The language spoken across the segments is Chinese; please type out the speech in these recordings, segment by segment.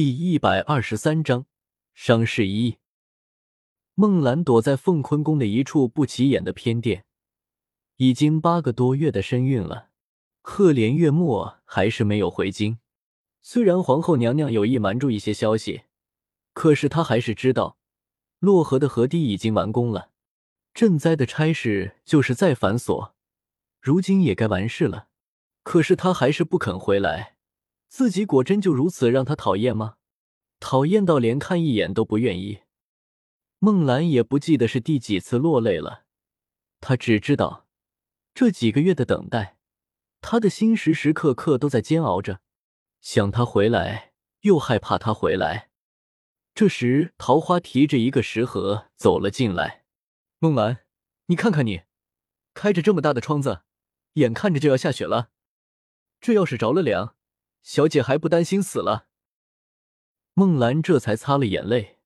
第一百二十三章伤势一。孟兰躲在凤坤宫的一处不起眼的偏殿，已经八个多月的身孕了。赫连月末还是没有回京。虽然皇后娘娘有意瞒住一些消息，可是她还是知道，洛河的河堤已经完工了。赈灾的差事就是再繁琐，如今也该完事了。可是她还是不肯回来。自己果真就如此让他讨厌吗？讨厌到连看一眼都不愿意。孟兰也不记得是第几次落泪了，她只知道这几个月的等待，她的心时时刻刻都在煎熬着，想他回来，又害怕他回来。这时，桃花提着一个食盒走了进来。孟兰，你看看你，开着这么大的窗子，眼看着就要下雪了，这要是着了凉。小姐还不担心死了？孟兰这才擦了眼泪，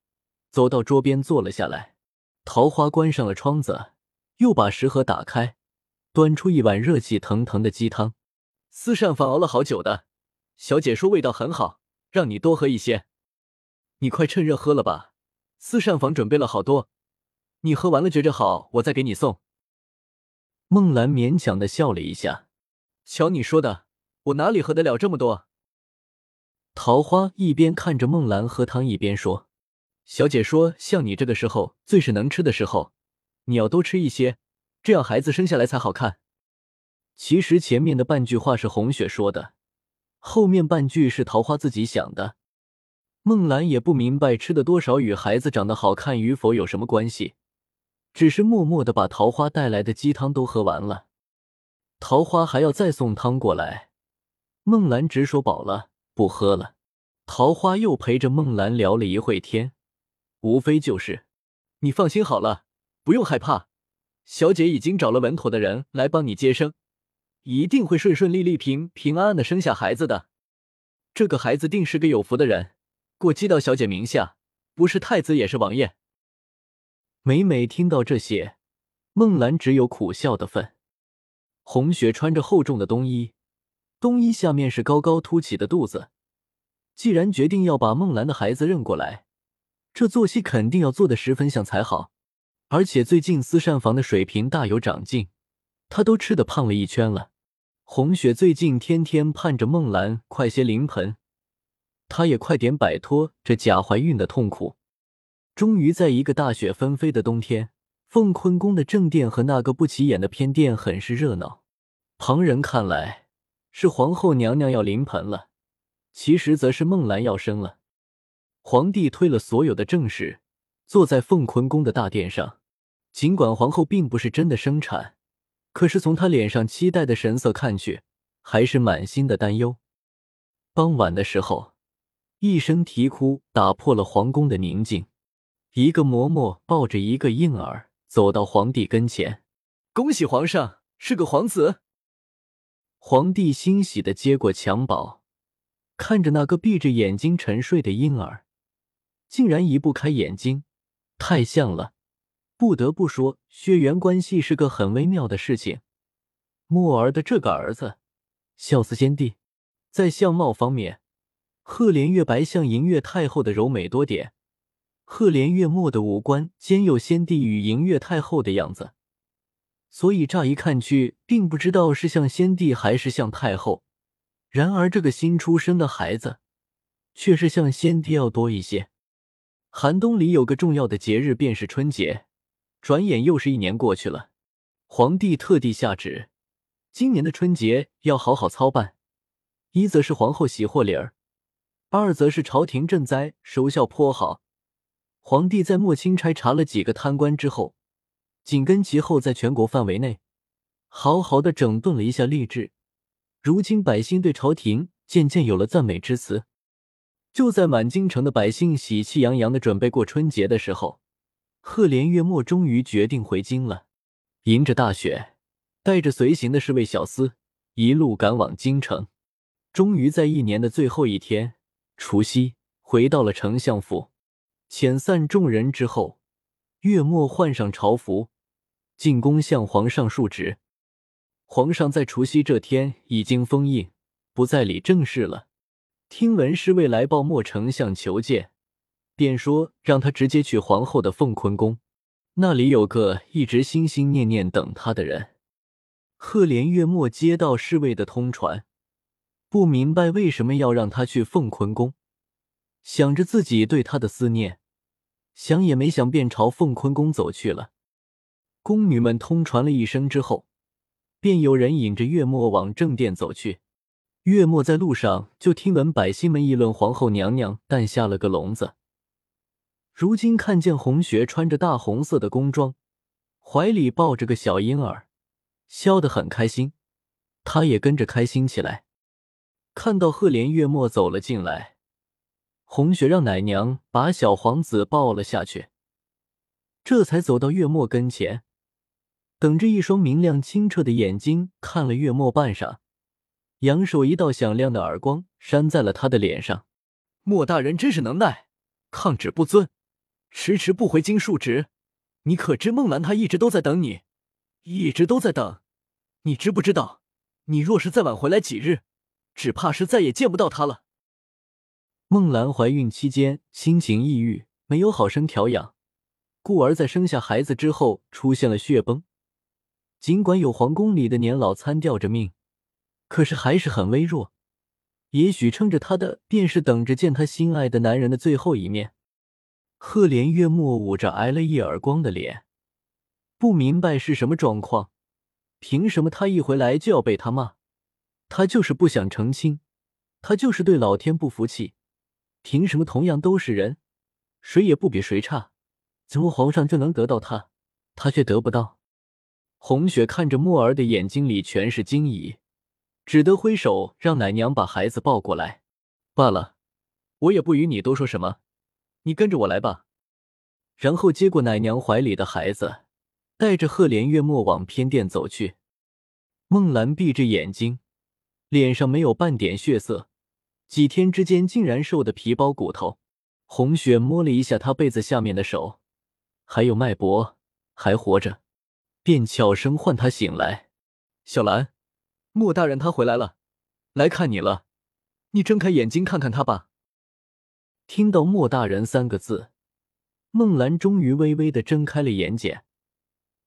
走到桌边坐了下来。桃花关上了窗子，又把食盒打开，端出一碗热气腾腾的鸡汤。四膳房熬了好久的，小姐说味道很好，让你多喝一些。你快趁热喝了吧，四膳房准备了好多，你喝完了觉着好，我再给你送。孟兰勉强的笑了一下，瞧你说的，我哪里喝得了这么多？桃花一边看着孟兰喝汤，一边说：“小姐说，像你这个时候最是能吃的时候，你要多吃一些，这样孩子生下来才好看。”其实前面的半句话是红雪说的，后面半句是桃花自己想的。孟兰也不明白吃的多少与孩子长得好看与否有什么关系，只是默默的把桃花带来的鸡汤都喝完了。桃花还要再送汤过来，孟兰直说饱了。不喝了，桃花又陪着孟兰聊了一会天，无非就是你放心好了，不用害怕，小姐已经找了稳妥的人来帮你接生，一定会顺顺利利、平平安安的生下孩子的。这个孩子定是个有福的人，过继到小姐名下，不是太子也是王爷。每每听到这些，孟兰只有苦笑的份。红雪穿着厚重的冬衣。冬衣下面是高高凸起的肚子。既然决定要把孟兰的孩子认过来，这做戏肯定要做的十分像才好。而且最近私膳房的水平大有长进，他都吃的胖了一圈了。红雪最近天天盼着孟兰快些临盆，她也快点摆脱这假怀孕的痛苦。终于在一个大雪纷飞的冬天，凤坤宫的正殿和那个不起眼的偏殿很是热闹。旁人看来。是皇后娘娘要临盆了，其实则是孟兰要生了。皇帝推了所有的正事，坐在凤坤宫的大殿上。尽管皇后并不是真的生产，可是从她脸上期待的神色看去，还是满心的担忧。傍晚的时候，一声啼哭打破了皇宫的宁静。一个嬷嬷抱着一个婴儿走到皇帝跟前：“恭喜皇上，是个皇子。”皇帝欣喜的接过襁褓，看着那个闭着眼睛沉睡的婴儿，竟然移不开眼睛，太像了。不得不说，血缘关系是个很微妙的事情。墨儿的这个儿子，孝似先帝，在相貌方面，赫连月白像银月太后的柔美多点，赫连月墨的五官兼有先帝与银月太后的样子。所以乍一看去，并不知道是像先帝还是像太后。然而这个新出生的孩子，却是像先帝要多一些。寒冬里有个重要的节日，便是春节。转眼又是一年过去了。皇帝特地下旨，今年的春节要好好操办。一则是皇后喜获礼儿，二则是朝廷赈灾收效颇好。皇帝在莫钦差查了几个贪官之后。紧跟其后，在全国范围内，好好的整顿了一下吏治。如今百姓对朝廷渐渐有了赞美之词。就在满京城的百姓喜气洋洋的准备过春节的时候，赫连月末终于决定回京了。迎着大雪，带着随行的侍卫小厮，一路赶往京城。终于在一年的最后一天，除夕，回到了丞相府，遣散众人之后，月末换上朝服。进宫向皇上述职。皇上在除夕这天已经封印，不再理政事了。听闻侍卫来报莫丞相求见，便说让他直接去皇后的凤坤宫，那里有个一直心心念念等他的人。赫连月末接到侍卫的通传，不明白为什么要让他去凤坤宫，想着自己对他的思念，想也没想便朝凤坤宫走去了。宫女们通传了一声之后，便有人引着月末往正殿走去。月末在路上就听闻百姓们议论皇后娘娘诞下了个龙子，如今看见红雪穿着大红色的宫装，怀里抱着个小婴儿，笑得很开心，他也跟着开心起来。看到赫连月末走了进来，红雪让奶娘把小皇子抱了下去，这才走到月末跟前，等着一双明亮清澈的眼睛看了月末半晌。扬手一道响亮的耳光扇在了他的脸上。莫大人真是能耐，抗旨不遵，迟迟不回京述职。你可知孟兰她一直都在等你，一直都在等。你知不知道，你若是再晚回来几日，只怕是再也见不到她了。孟兰怀孕期间心情抑郁，没有好生调养，故而在生下孩子之后出现了血崩。尽管有皇宫里的年老参吊着命。可是还是很微弱，也许撑着他的便是等着见他心爱的男人的最后一面。赫连月末捂着挨了一耳光的脸，不明白是什么状况，凭什么他一回来就要被他骂？他就是不想成亲，他就是对老天不服气，凭什么同样都是人，谁也不比谁差，怎么皇上就能得到他，他却得不到？红雪看着墨儿的眼睛里全是惊疑。只得挥手让奶娘把孩子抱过来。罢了，我也不与你多说什么，你跟着我来吧。然后接过奶娘怀里的孩子，带着赫连月墨往偏殿走去。孟兰闭着眼睛，脸上没有半点血色，几天之间竟然瘦得皮包骨头。红雪摸了一下她被子下面的手，还有脉搏，还活着，便悄声唤他醒来。小兰。莫大人他回来了，来看你了。你睁开眼睛看看他吧。听到“莫大人”三个字，孟兰终于微微的睁开了眼睑，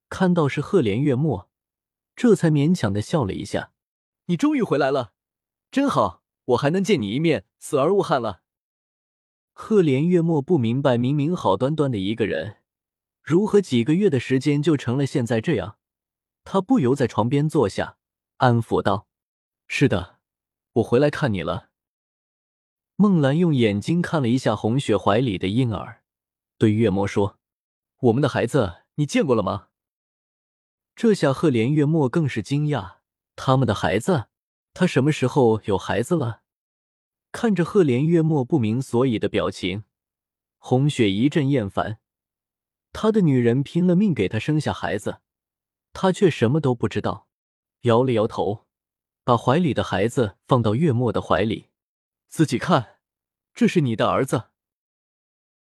看到是赫连月末，这才勉强的笑了一下。你终于回来了，真好，我还能见你一面，死而无憾了。赫连月末不明白，明明好端端的一个人，如何几个月的时间就成了现在这样？他不由在床边坐下。安抚道：“是的，我回来看你了。”孟兰用眼睛看了一下红雪怀里的婴儿，对月末说：“我们的孩子你见过了吗？”这下赫连月末更是惊讶：“他们的孩子？他什么时候有孩子了？”看着赫连月末不明所以的表情，红雪一阵厌烦。他的女人拼了命给他生下孩子，他却什么都不知道。摇了摇头，把怀里的孩子放到月末的怀里，自己看，这是你的儿子。